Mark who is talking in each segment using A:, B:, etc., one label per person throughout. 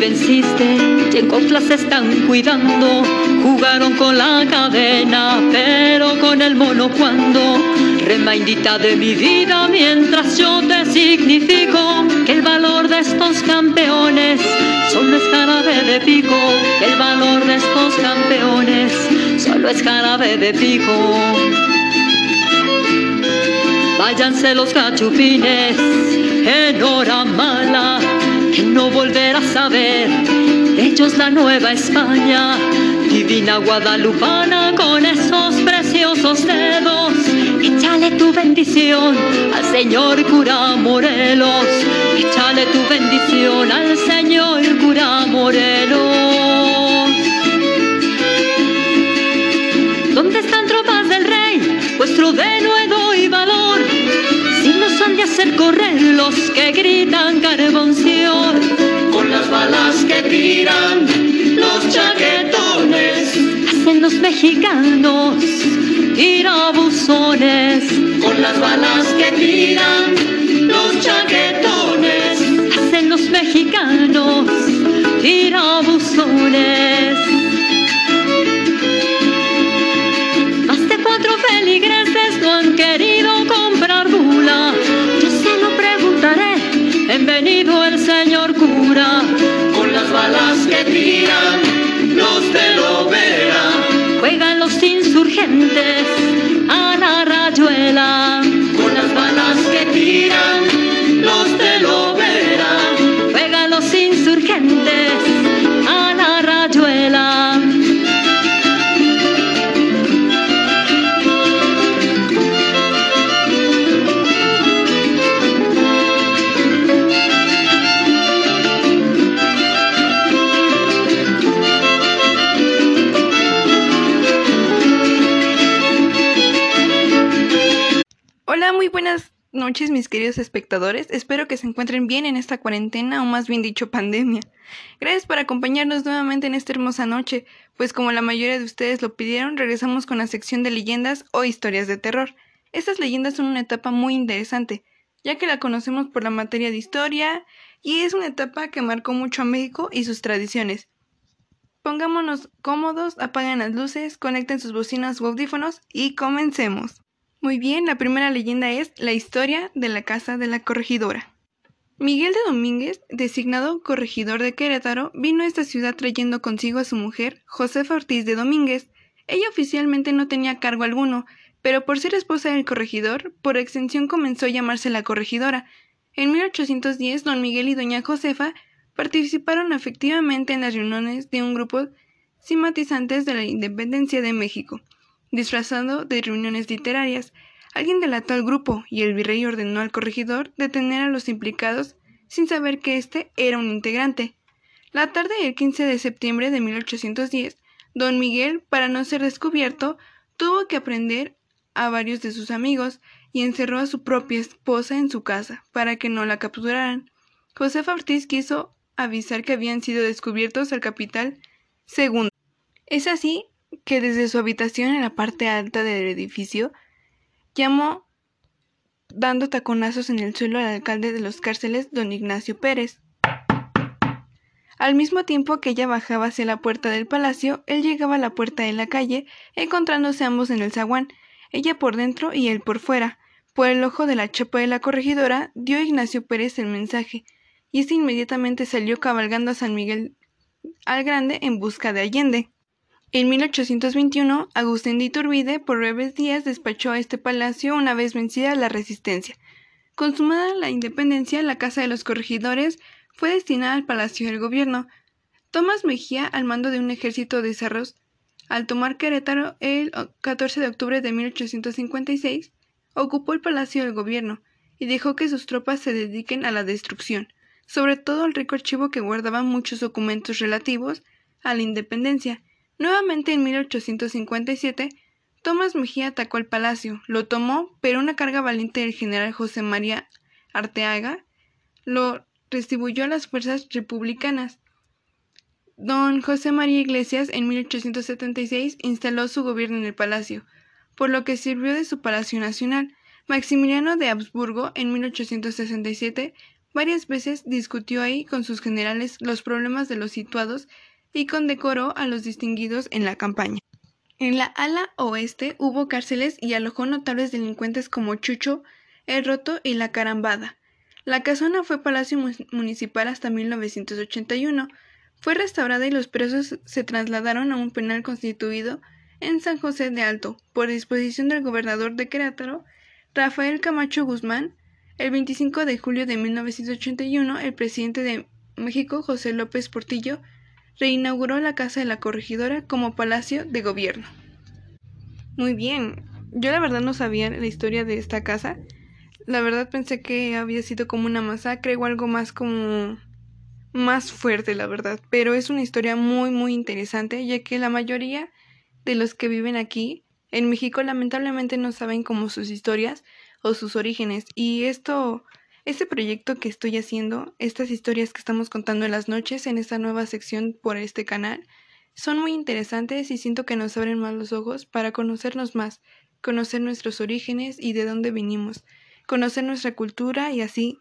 A: Venciste, y en coflas están cuidando. Jugaron con la cadena, pero con el mono cuando. Remaindita de mi vida mientras yo te significo que el valor de estos campeones solo es jarabe de pico. El valor de estos campeones solo es jarabe de pico. Váyanse los cachupines en hora mala, no volverás a ver. Ellos la nueva España, divina guadalupana con esos preciosos dedos. Échale tu bendición al Señor cura Morelos. Échale tu bendición al Señor cura Morelos. ¿Dónde están tropas del rey? Vuestro denuedo y valor. Hacer correr los que gritan carbonción.
B: Con las balas que tiran los chaquetones.
A: Hacen los mexicanos tirabuzones.
B: Con las balas que tiran los chaquetones.
A: Hacen los mexicanos tirabuzones. Más de cuatro feligreses no han querido
B: balas
C: noches mis queridos espectadores. Espero que se encuentren bien en esta cuarentena o más bien dicho pandemia. Gracias por acompañarnos nuevamente en esta hermosa noche, pues como la mayoría de ustedes lo pidieron, regresamos con la sección de leyendas o historias de terror. Estas leyendas son una etapa muy interesante, ya que la conocemos por la materia de historia y es una etapa que marcó mucho a México y sus tradiciones. Pongámonos cómodos, apaguen las luces, conecten sus bocinas u audífonos y comencemos. Muy bien, la primera leyenda es la historia de la casa de la corregidora. Miguel de Domínguez, designado corregidor de Querétaro, vino a esta ciudad trayendo consigo a su mujer, Josefa Ortiz de Domínguez. Ella oficialmente no tenía cargo alguno, pero por ser esposa del corregidor, por extensión comenzó a llamarse la corregidora. En 1810, don Miguel y doña Josefa participaron efectivamente en las reuniones de un grupo simpatizantes de la independencia de México disfrazado de reuniones literarias. Alguien delató al grupo y el virrey ordenó al corregidor detener a los implicados sin saber que éste era un integrante. La tarde del 15 de septiembre de 1810, don Miguel, para no ser descubierto, tuvo que aprender a varios de sus amigos y encerró a su propia esposa en su casa para que no la capturaran. Josefa Ortiz quiso avisar que habían sido descubiertos al capital segundo. Es así que desde su habitación en la parte alta del edificio llamó dando taconazos en el suelo al alcalde de los cárceles, don Ignacio Pérez. Al mismo tiempo que ella bajaba hacia la puerta del palacio, él llegaba a la puerta de la calle, encontrándose ambos en el zaguán, ella por dentro y él por fuera. Por el ojo de la chapa de la corregidora dio Ignacio Pérez el mensaje, y este inmediatamente salió cabalgando a San Miguel al Grande en busca de Allende. En 1821, Agustín de Iturbide por breves días despachó a este palacio una vez vencida la resistencia. Consumada la independencia, la Casa de los Corregidores fue destinada al Palacio del Gobierno. Tomás Mejía, al mando de un ejército de cerros, al tomar Querétaro el 14 de octubre de 1856, ocupó el Palacio del Gobierno y dejó que sus tropas se dediquen a la destrucción, sobre todo al rico archivo que guardaba muchos documentos relativos a la independencia, Nuevamente en 1857, Tomás Mejía atacó el palacio, lo tomó, pero una carga valiente del general José María Arteaga lo distribuyó a las fuerzas republicanas. Don José María Iglesias en 1876 instaló su gobierno en el palacio, por lo que sirvió de su palacio nacional. Maximiliano de Habsburgo en 1867 Varias veces discutió ahí con sus generales los problemas de los situados y condecoró a los distinguidos en la campaña. En la ala oeste hubo cárceles y alojó notables delincuentes como Chucho, El Roto y La Carambada. La casona fue palacio municipal hasta 1981. Fue restaurada y los presos se trasladaron a un penal constituido en San José de Alto, por disposición del gobernador de Querétaro, Rafael Camacho Guzmán, el 25 de julio de 1981, el presidente de México, José López Portillo, reinauguró la Casa de la Corregidora como palacio de gobierno. Muy bien, yo la verdad no sabía la historia de esta casa. La verdad pensé que había sido como una masacre o algo más como más fuerte, la verdad. Pero es una historia muy, muy interesante, ya que la mayoría de los que viven aquí en México lamentablemente no saben como sus historias o sus orígenes y esto este proyecto que estoy haciendo, estas historias que estamos contando en las noches en esta nueva sección por este canal, son muy interesantes y siento que nos abren más los ojos para conocernos más, conocer nuestros orígenes y de dónde vinimos, conocer nuestra cultura y así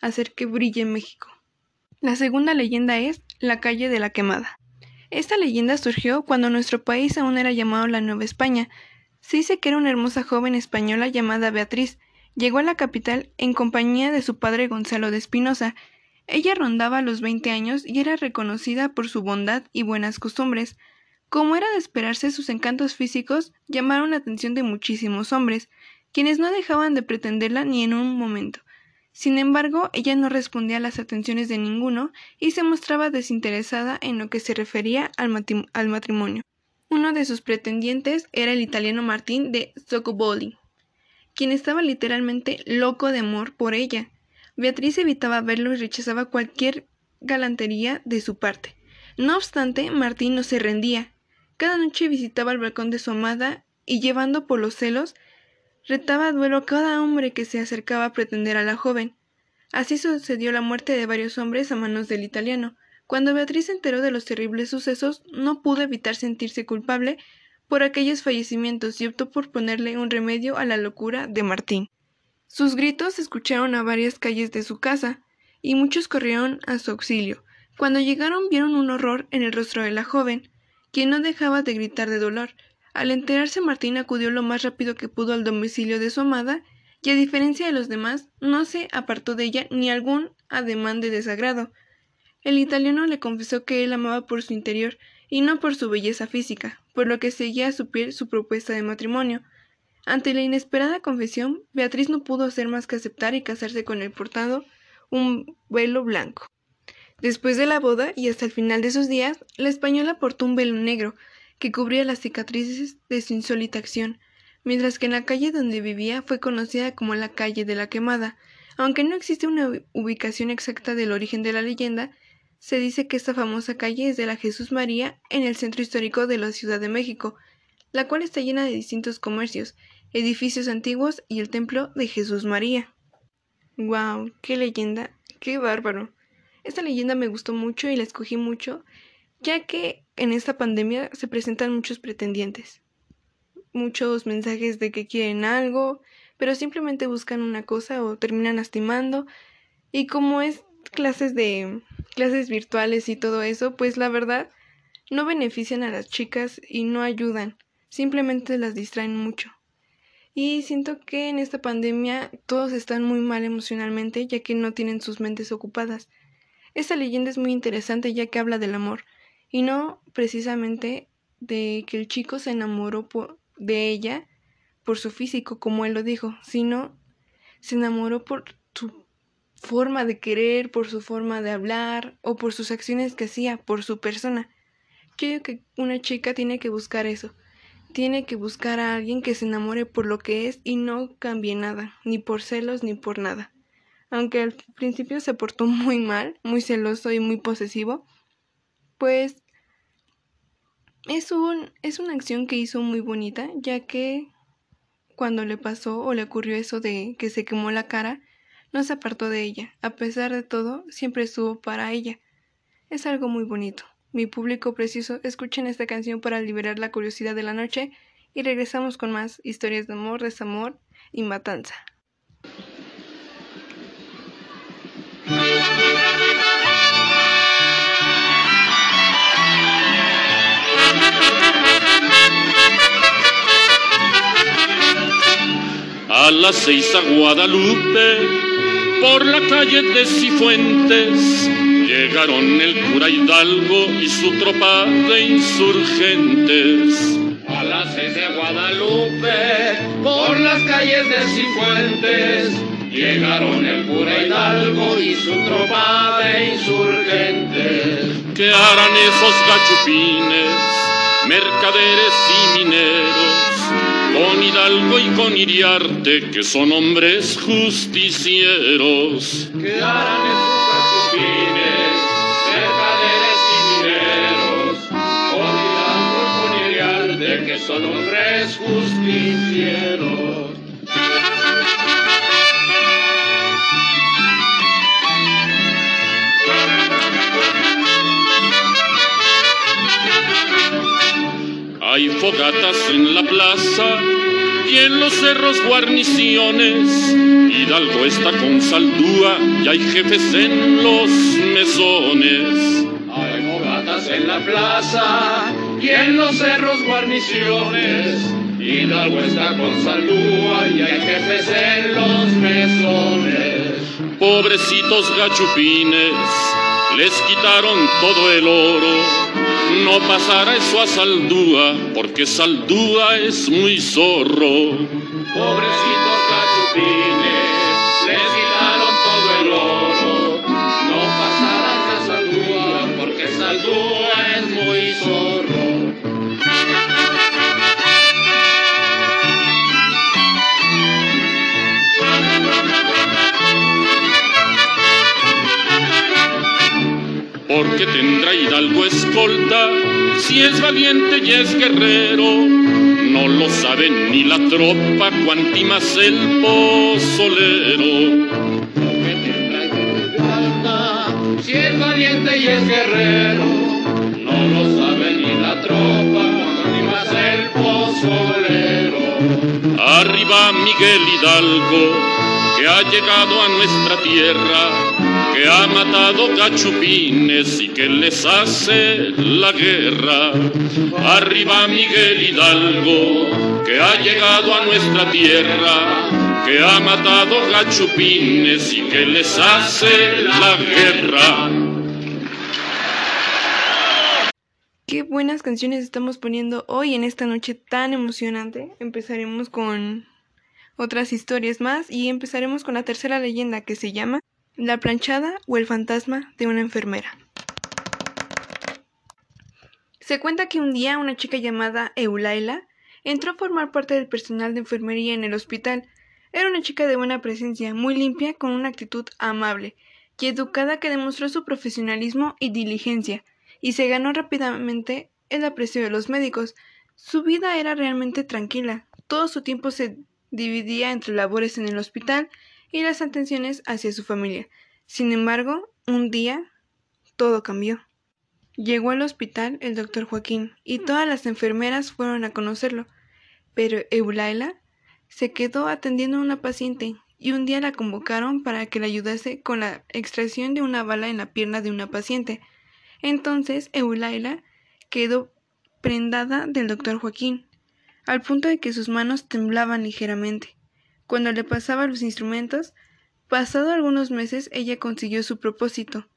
C: hacer que brille México. La segunda leyenda es la calle de la quemada. Esta leyenda surgió cuando nuestro país aún era llamado la Nueva España. Se dice que era una hermosa joven española llamada Beatriz. Llegó a la capital en compañía de su padre Gonzalo de Espinosa. Ella rondaba los veinte años y era reconocida por su bondad y buenas costumbres. Como era de esperarse, sus encantos físicos llamaron la atención de muchísimos hombres, quienes no dejaban de pretenderla ni en un momento. Sin embargo, ella no respondía a las atenciones de ninguno y se mostraba desinteresada en lo que se refería al, matrimonio. Uno de sus pretendientes era el italiano Martín de Socoboli, quien estaba literalmente loco de amor por ella. Beatriz evitaba verlo y rechazaba cualquier galantería de su parte. No obstante, Martín no se rendía. Cada noche visitaba el balcón de su amada y llevando por los celos retaba a duelo a cada hombre que se acercaba a pretender a la joven. Así sucedió la muerte de varios hombres a manos del italiano. Cuando Beatriz se enteró de los terribles sucesos, no pudo evitar sentirse culpable por aquellos fallecimientos y optó por ponerle un remedio a la locura de Martín. Sus gritos se escucharon a varias calles de su casa, y muchos corrieron a su auxilio. Cuando llegaron vieron un horror en el rostro de la joven, quien no dejaba de gritar de dolor, al enterarse Martín acudió lo más rápido que pudo al domicilio de su amada y a diferencia de los demás no se apartó de ella ni algún ademán de desagrado. El italiano le confesó que él amaba por su interior y no por su belleza física, por lo que seguía a su piel su propuesta de matrimonio. Ante la inesperada confesión, Beatriz no pudo hacer más que aceptar y casarse con el portado un velo blanco. Después de la boda y hasta el final de sus días, la española portó un velo negro, que cubría las cicatrices de su insólita acción, mientras que en la calle donde vivía fue conocida como la calle de la quemada. Aunque no existe una ubicación exacta del origen de la leyenda, se dice que esta famosa calle es de la Jesús María en el centro histórico de la Ciudad de México, la cual está llena de distintos comercios, edificios antiguos y el templo de Jesús María. ¡Wow! ¡Qué leyenda! ¡Qué bárbaro! Esta leyenda me gustó mucho y la escogí mucho, ya que en esta pandemia se presentan muchos pretendientes, muchos mensajes de que quieren algo, pero simplemente buscan una cosa o terminan lastimando. Y como es clases de clases virtuales y todo eso, pues la verdad no benefician a las chicas y no ayudan, simplemente las distraen mucho. Y siento que en esta pandemia todos están muy mal emocionalmente ya que no tienen sus mentes ocupadas. Esta leyenda es muy interesante ya que habla del amor, y no precisamente de que el chico se enamoró de ella por su físico, como él lo dijo, sino se enamoró por su forma de querer, por su forma de hablar o por sus acciones que hacía, por su persona. Yo digo que una chica tiene que buscar eso, tiene que buscar a alguien que se enamore por lo que es y no cambie nada, ni por celos ni por nada. Aunque al principio se portó muy mal, muy celoso y muy posesivo, pues es, un, es una acción que hizo muy bonita, ya que cuando le pasó o le ocurrió eso de que se quemó la cara, no se apartó de ella. A pesar de todo, siempre estuvo para ella. Es algo muy bonito. Mi público preciso, escuchen esta canción para liberar la curiosidad de la noche y regresamos con más historias de amor, desamor y matanza.
D: A las seis a Guadalupe por la calle de Cifuentes, llegaron el cura Hidalgo y su tropa de insurgentes.
E: A las seis de Guadalupe, por las calles de Cifuentes, llegaron el cura Hidalgo y su tropa de insurgentes.
D: ¿Qué harán esos gachupines, mercaderes y mineros? Con Hidalgo y con Iriarte, que son hombres justicieros.
E: ¿Qué harán esos gachupines, mercaderes y mineros? Con Hidalgo y con Iriarte, que son hombres justicieros.
D: Hay fogatas en la plaza y en los cerros guarniciones. Hidalgo está con saldúa y hay jefes en los mesones.
E: Hay fogatas en la plaza y en los cerros guarniciones. Hidalgo está con saldúa y hay jefes en los mesones.
D: Pobrecitos gachupines, les quitaron todo el oro no pasará eso
E: a Saldúa, porque Saldúa es muy zorro.
D: Porque tendrá Hidalgo escolta, si es valiente y es guerrero, no lo sabe ni la tropa, cuanti más el pozolero.
E: Porque tendrá Hidalgo escolta, si es valiente y es guerrero, no lo sabe ni la tropa, cuanti más el pozolero.
D: Arriba Miguel Hidalgo, que ha llegado a nuestra tierra, que ha matado cachupines y que les hace la guerra. Arriba Miguel Hidalgo, que ha llegado a nuestra tierra, que ha matado cachupines y que les hace la guerra.
C: Qué buenas canciones estamos poniendo hoy en esta noche tan emocionante. Empezaremos con otras historias más y empezaremos con la tercera leyenda que se llama la planchada o el fantasma de una enfermera. Se cuenta que un día una chica llamada Eulaila entró a formar parte del personal de enfermería en el hospital. Era una chica de buena presencia, muy limpia, con una actitud amable y educada que demostró su profesionalismo y diligencia, y se ganó rápidamente el aprecio de los médicos. Su vida era realmente tranquila. Todo su tiempo se dividía entre labores en el hospital y las atenciones hacia su familia. Sin embargo, un día todo cambió. Llegó al hospital el doctor Joaquín y todas las enfermeras fueron a conocerlo, pero Eulaila se quedó atendiendo a una paciente y un día la convocaron para que le ayudase con la extracción de una bala en la pierna de una paciente. Entonces Eulaila quedó prendada del doctor Joaquín, al punto de que sus manos temblaban ligeramente. Cuando le pasaba los instrumentos, pasado algunos meses ella consiguió su propósito,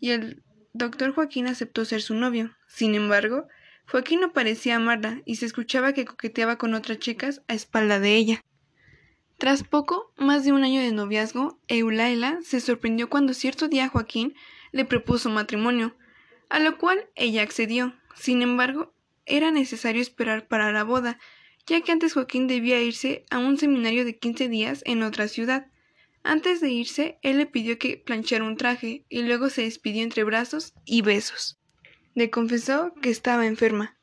C: y el doctor Joaquín aceptó ser su novio. Sin embargo, Joaquín no parecía amarla y se escuchaba que coqueteaba con otras chicas a espalda de ella. Tras poco, más de un año de noviazgo, Eulaila se sorprendió cuando cierto día Joaquín le propuso matrimonio, a lo cual ella accedió. Sin embargo, era necesario esperar para la boda, ya que antes Joaquín debía irse a un seminario de quince días en otra ciudad. Antes de irse, él le pidió que planchara un traje y luego se despidió entre brazos y besos. Le confesó que estaba enferma.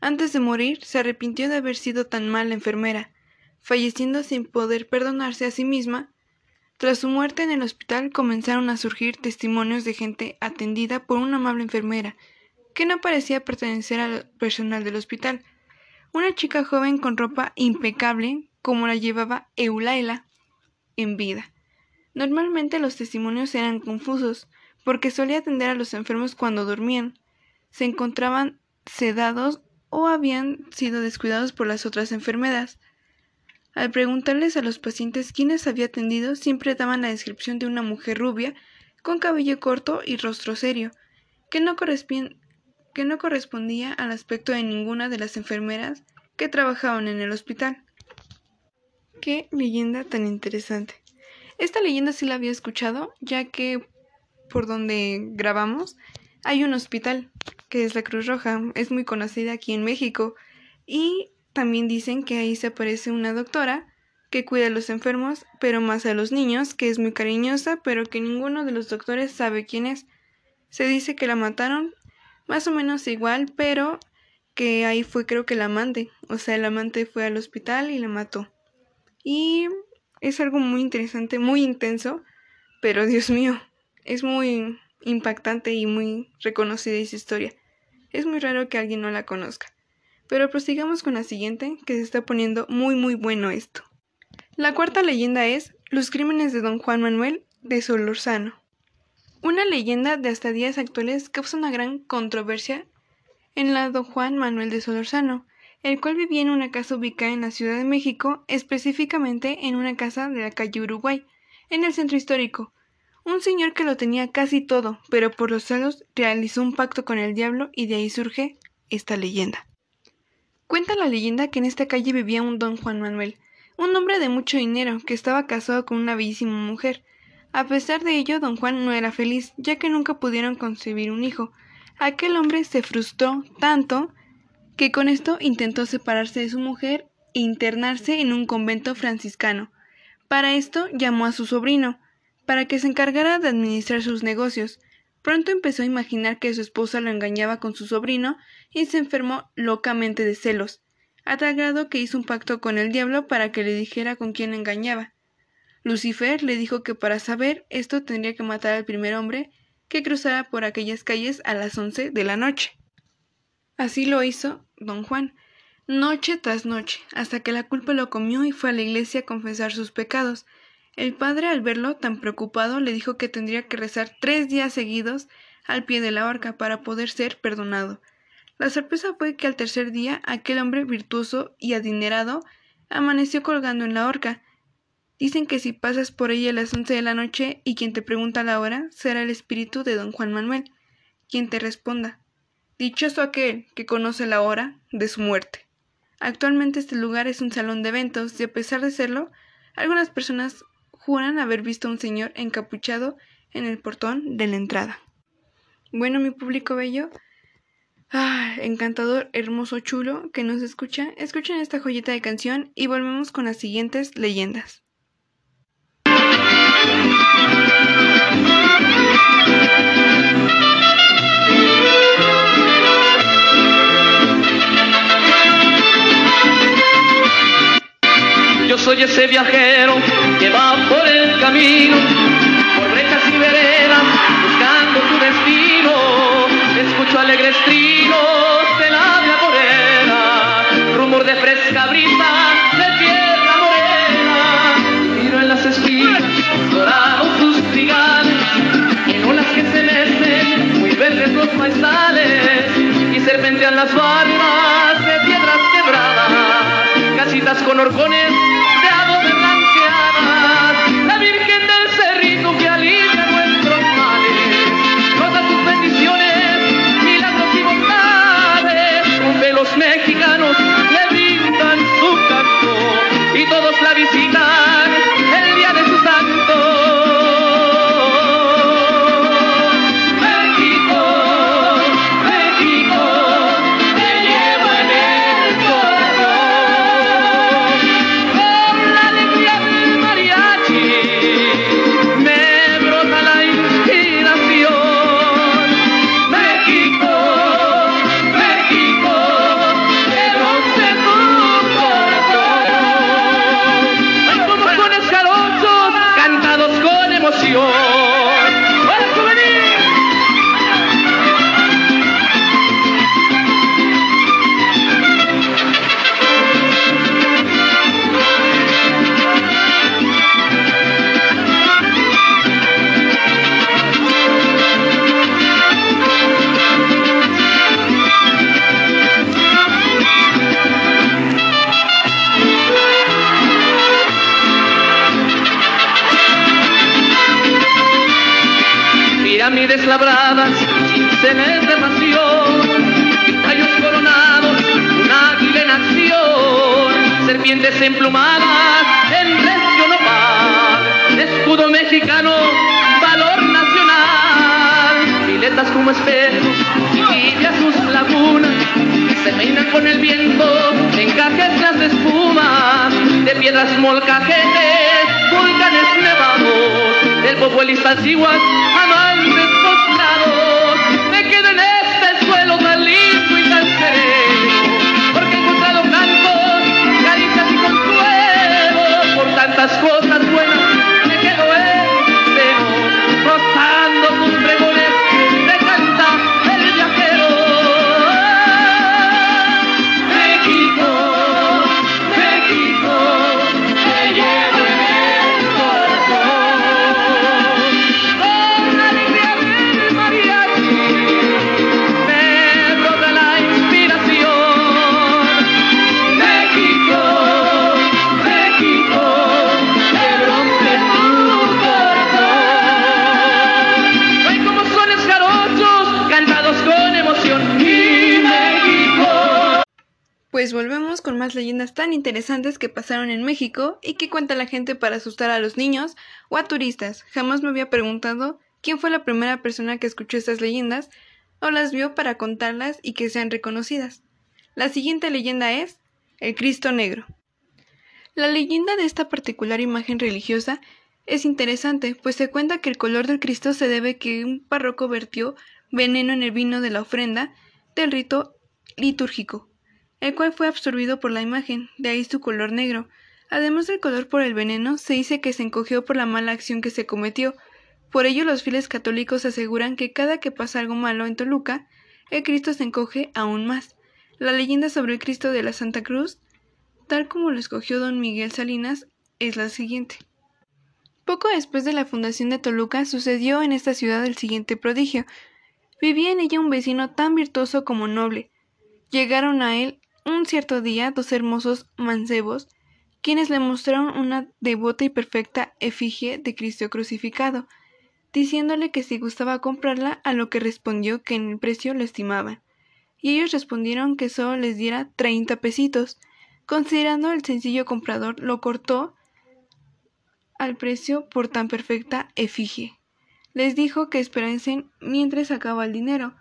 C: Antes de morir, se arrepintió de haber sido tan mala enfermera, falleciendo sin poder perdonarse a sí misma. Tras su muerte en el hospital comenzaron a surgir testimonios de gente atendida por una amable enfermera, que no parecía pertenecer al personal del hospital, una chica joven con ropa impecable como la llevaba Eulaila en vida. Normalmente los testimonios eran confusos, porque solía atender a los enfermos cuando dormían, se encontraban sedados o habían sido descuidados por las otras enfermeras. Al preguntarles a los pacientes quiénes había atendido, siempre daban la descripción de una mujer rubia, con cabello corto y rostro serio, que no, que no correspondía al aspecto de ninguna de las enfermeras que trabajaban en el hospital. Qué leyenda tan interesante. Esta leyenda sí la había escuchado, ya que por donde grabamos hay un hospital, que es la Cruz Roja, es muy conocida aquí en México, y también dicen que ahí se aparece una doctora que cuida a los enfermos, pero más a los niños, que es muy cariñosa, pero que ninguno de los doctores sabe quién es. Se dice que la mataron más o menos igual, pero que ahí fue creo que el amante, o sea, el amante fue al hospital y la mató. Y es algo muy interesante, muy intenso, pero Dios mío, es muy impactante y muy reconocida esa historia. Es muy raro que alguien no la conozca. Pero prosigamos con la siguiente, que se está poniendo muy muy bueno esto. La cuarta leyenda es Los crímenes de don Juan Manuel de Solorzano. Una leyenda de hasta días actuales causa una gran controversia en la don Juan Manuel de Solorzano, el cual vivía en una casa ubicada en la Ciudad de México, específicamente en una casa de la calle Uruguay, en el centro histórico. Un señor que lo tenía casi todo, pero por los celos realizó un pacto con el diablo y de ahí surge esta leyenda. Cuenta la leyenda que en esta calle vivía un don Juan Manuel, un hombre de mucho dinero que estaba casado con una bellísima mujer. A pesar de ello, don Juan no era feliz, ya que nunca pudieron concebir un hijo. Aquel hombre se frustró tanto que con esto intentó separarse de su mujer e internarse en un convento franciscano. Para esto llamó a su sobrino, para que se encargara de administrar sus negocios. Pronto empezó a imaginar que su esposa lo engañaba con su sobrino y se enfermó locamente de celos, a tal grado que hizo un pacto con el diablo para que le dijera con quién engañaba. Lucifer le dijo que para saber esto tendría que matar al primer hombre que cruzara por aquellas calles a las once de la noche. Así lo hizo don Juan, noche tras noche, hasta que la culpa lo comió y fue a la iglesia a confesar sus pecados, el padre, al verlo tan preocupado, le dijo que tendría que rezar tres días seguidos al pie de la horca para poder ser perdonado. La sorpresa fue que al tercer día aquel hombre virtuoso y adinerado amaneció colgando en la horca. Dicen que si pasas por ella a las once de la noche y quien te pregunta la hora será el espíritu de don Juan Manuel, quien te responda. Dichoso aquel que conoce la hora de su muerte. Actualmente este lugar es un salón de eventos y a pesar de serlo, algunas personas juran haber visto a un señor encapuchado en el portón de la entrada. Bueno, mi público bello, ah, encantador, hermoso, chulo, que nos escucha, escuchen esta joyita de canción y volvemos con las siguientes leyendas.
F: Yo soy ese viajero que va por el camino, por brechas y veredas, buscando tu destino. Escucho alegres trinos de la morena, rumor de fresca brisa de tierra morena. Miro en las espinas dorados sus trigales, en olas que se mecen, muy verdes los maizales, y serpentean las barras de piedras quebradas, casitas con horcones tan
C: interesantes que pasaron en México y que cuenta la gente para asustar a los niños o a turistas. Jamás me había preguntado quién fue la primera persona que escuchó estas leyendas o las vio para contarlas y que sean reconocidas. La siguiente leyenda es el Cristo Negro. La leyenda de esta particular imagen religiosa es interesante, pues se cuenta que el color del Cristo se debe que un párroco vertió veneno en el vino de la ofrenda del rito litúrgico, el cual fue absorbido por la imagen, de ahí su color negro. Además del color por el veneno, se dice que se encogió por la mala acción que se cometió. Por ello los fieles católicos aseguran que cada que pasa algo malo en Toluca, el Cristo se encoge aún más. La leyenda sobre el Cristo de la Santa Cruz, tal como lo escogió don Miguel Salinas, es la siguiente. Poco después de la fundación de Toluca sucedió en esta ciudad el siguiente prodigio. Vivía en ella un vecino tan virtuoso como noble. Llegaron a él un cierto día dos hermosos mancebos, quienes le mostraron una devota y perfecta efigie de Cristo crucificado, diciéndole que si gustaba comprarla, a lo que respondió que en el precio lo estimaban. Y ellos respondieron que solo les diera treinta pesitos. Considerando el sencillo comprador, lo cortó al precio por tan perfecta efigie. Les dijo que esperasen mientras sacaba el dinero.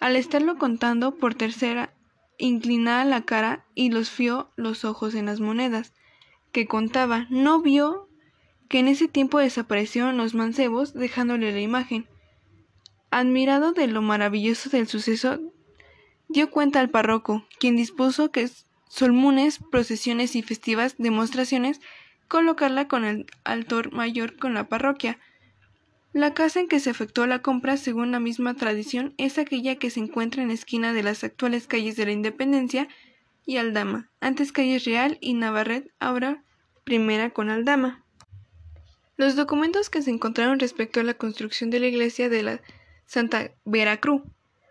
C: Al estarlo contando por tercera, inclinada la cara y los fió los ojos en las monedas que contaba, no vio que en ese tiempo desaparecieron los mancebos dejándole la imagen. Admirado de lo maravilloso del suceso, dio cuenta al párroco, quien dispuso que solmunes, procesiones y festivas demostraciones colocarla con el altor mayor con la parroquia. La casa en que se efectuó la compra, según la misma tradición, es aquella que se encuentra en la esquina de las actuales calles de la Independencia y Aldama, antes calles Real y Navarret, ahora primera con Aldama. Los documentos que se encontraron respecto a la construcción de la iglesia de la Santa Veracruz,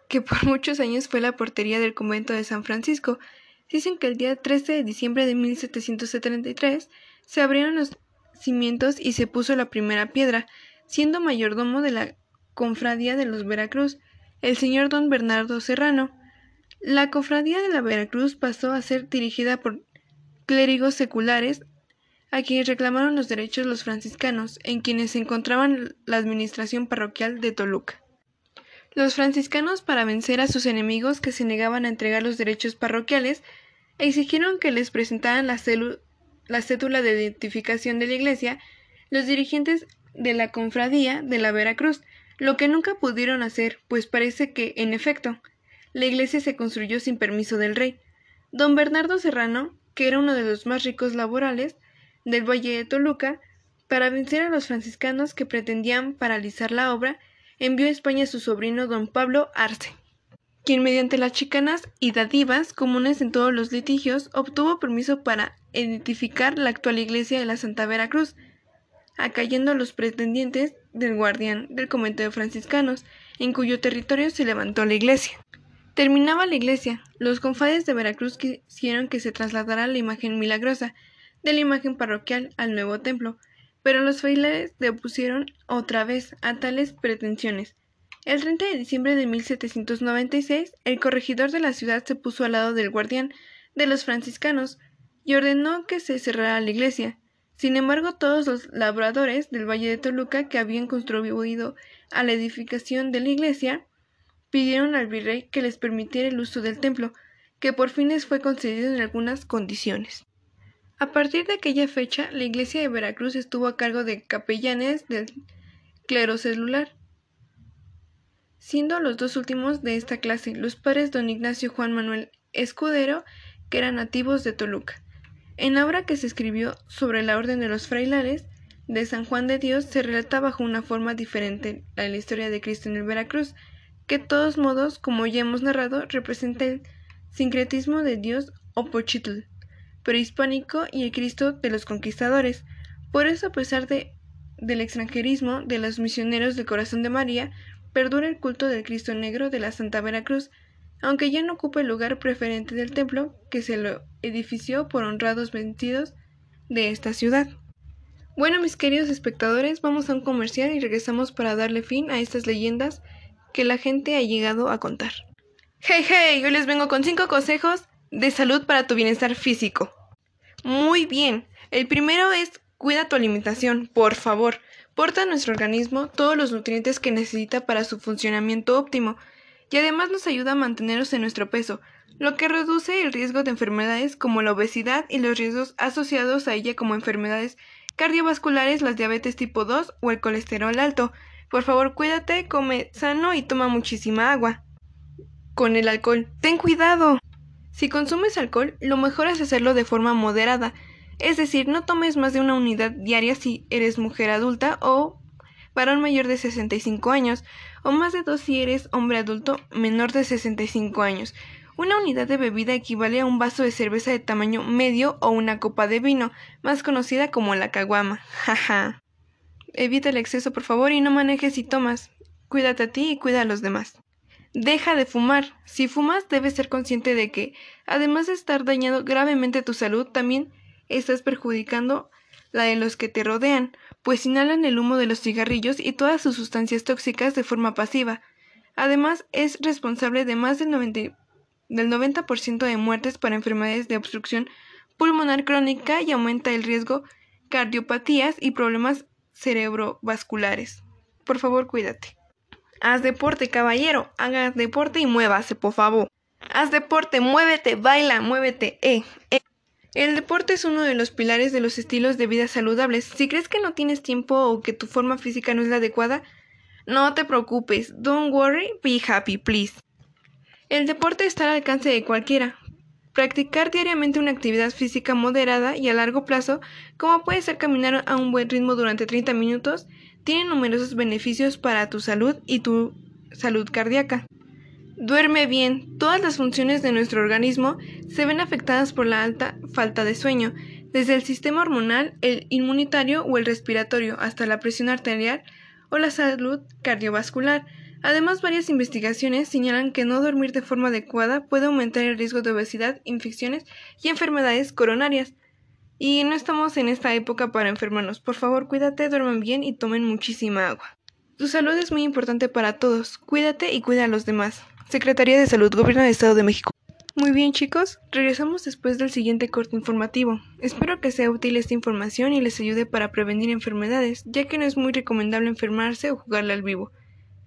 C: que por muchos años fue la portería del convento de San Francisco, dicen que el día 13 de diciembre de 1773 se abrieron los cimientos y se puso la primera piedra, siendo mayordomo de la cofradía de los Veracruz, el señor don Bernardo Serrano. La cofradía de la Veracruz pasó a ser dirigida por clérigos seculares a quienes reclamaron los derechos los franciscanos, en quienes se encontraban la administración parroquial de Toluca. Los franciscanos, para vencer a sus enemigos que se negaban a entregar los derechos parroquiales, exigieron que les presentaran la, la cédula de identificación de la iglesia los dirigentes de la confradía de la Veracruz, lo que nunca pudieron hacer, pues parece que, en efecto, la iglesia se construyó sin permiso del rey. Don Bernardo Serrano, que era uno de los más ricos laborales del Valle de Toluca, para vencer a los franciscanos que pretendían paralizar la obra, envió a España a su sobrino don Pablo Arce, quien mediante las chicanas y dadivas comunes en todos los litigios obtuvo permiso para edificar la actual iglesia de la Santa Veracruz, acayendo a los pretendientes del guardián del convento de franciscanos, en cuyo territorio se levantó la iglesia. Terminaba la iglesia, los confades de Veracruz quisieron que se trasladara la imagen milagrosa de la imagen parroquial al nuevo templo, pero los frailes le opusieron otra vez a tales pretensiones. El 30 de diciembre de 1796, el corregidor de la ciudad se puso al lado del guardián de los franciscanos y ordenó que se cerrara la iglesia. Sin embargo, todos los labradores del Valle de Toluca que habían contribuido a la edificación de la iglesia pidieron al virrey que les permitiera el uso del templo, que por fin les fue concedido en algunas condiciones. A partir de aquella fecha, la iglesia de Veracruz estuvo a cargo de capellanes del clero celular, siendo los dos últimos de esta clase los padres don Ignacio Juan Manuel Escudero, que eran nativos de Toluca. En la obra que se escribió sobre la orden de los frailares de San Juan de Dios se relata bajo una forma diferente a la historia de Cristo en el Veracruz, que de todos modos, como ya hemos narrado, representa el sincretismo de Dios o Pochitl, prehispánico y el Cristo de los conquistadores. Por eso, a pesar de, del extranjerismo de los misioneros del corazón de María, perdura el culto del Cristo Negro de la Santa Veracruz, aunque ya no ocupa el lugar preferente del templo que se lo edifició por honrados vencidos de esta ciudad. Bueno, mis queridos espectadores, vamos a un comercial y regresamos para darle fin a estas leyendas que la gente ha llegado a contar. Hey, hey, yo les vengo con cinco consejos de salud para tu bienestar físico. Muy bien, el primero es cuida tu alimentación, por favor. Porta a nuestro organismo todos los nutrientes que necesita para su funcionamiento óptimo y además nos ayuda a mantenernos en nuestro peso, lo que reduce el riesgo de enfermedades como la obesidad y los riesgos asociados a ella como enfermedades cardiovasculares, las diabetes tipo 2 o el colesterol alto. Por favor, cuídate, come sano y toma muchísima agua. Con el alcohol, ten cuidado. Si consumes alcohol, lo mejor es hacerlo de forma moderada, es decir, no tomes más de una unidad diaria si eres mujer adulta o varón mayor de 65 años, o más de dos si eres hombre adulto menor de 65 años. Una unidad de bebida equivale a un vaso de cerveza de tamaño medio o una copa de vino, más conocida como la caguama. Jaja. Evita el exceso, por favor, y no manejes si tomas. Cuídate a ti y cuida a los demás. Deja de fumar. Si fumas, debes ser consciente de que, además de estar dañando gravemente tu salud, también estás perjudicando la de los que te rodean, pues inhalan el humo de los cigarrillos y todas sus sustancias tóxicas de forma pasiva. Además, es responsable de más del, 90, del 90% de muertes por enfermedades de obstrucción pulmonar crónica y aumenta el riesgo cardiopatías y problemas cerebrovasculares. Por favor, cuídate. Haz deporte, caballero. Haga deporte y muévase, por favor. Haz deporte, muévete, baila, muévete, eh, eh. El deporte es uno de los pilares de los estilos de vida saludables. Si crees que no tienes tiempo o que tu forma física no es la adecuada, no te preocupes. Don't worry, be happy, please. El deporte está al alcance de cualquiera. Practicar diariamente una actividad física moderada y a largo plazo, como puede ser caminar a un buen ritmo durante 30 minutos, tiene numerosos beneficios para tu salud y tu salud cardíaca. Duerme bien. Todas las funciones de nuestro organismo se ven afectadas por la alta falta de sueño, desde el sistema hormonal, el inmunitario o el respiratorio, hasta la presión arterial o la salud cardiovascular. Además, varias investigaciones señalan que no dormir de forma adecuada puede aumentar el riesgo de obesidad, infecciones y enfermedades coronarias. Y no estamos en esta época para enfermarnos. Por favor, cuídate, duerman bien y tomen muchísima agua. Tu salud es muy importante para todos. Cuídate y cuida a los demás. Secretaría de Salud, Gobierno del Estado de México. Muy bien chicos, regresamos después del siguiente corte informativo. Espero que sea útil esta información y les ayude para prevenir enfermedades, ya que no es muy recomendable enfermarse o jugarle al vivo.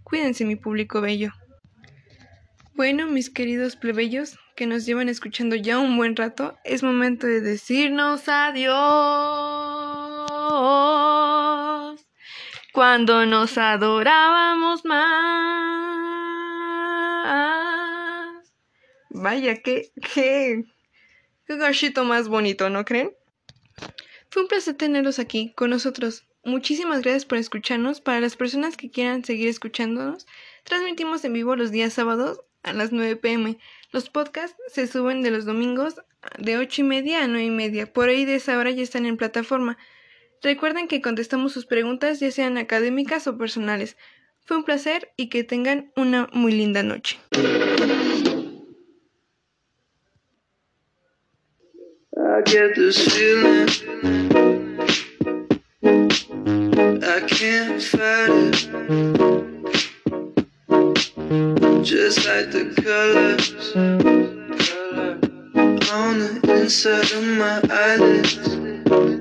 C: Cuídense mi público bello. Bueno, mis queridos plebeyos, que nos llevan escuchando ya un buen rato, es momento de decirnos adiós. Cuando nos adorábamos más. Vaya, qué, qué, qué gachito más bonito, ¿no creen? Fue un placer tenerlos aquí con nosotros. Muchísimas gracias por escucharnos. Para las personas que quieran seguir escuchándonos, transmitimos en vivo los días sábados a las 9 pm. Los podcasts se suben de los domingos de 8 y media a 9 y media. Por ahí de esa hora ya están en plataforma. Recuerden que contestamos sus preguntas ya sean académicas o personales. Fue un placer y que tengan una muy linda noche. I get this feeling. I can't fight it.
G: Just like the colors, on the inside of my eyelids.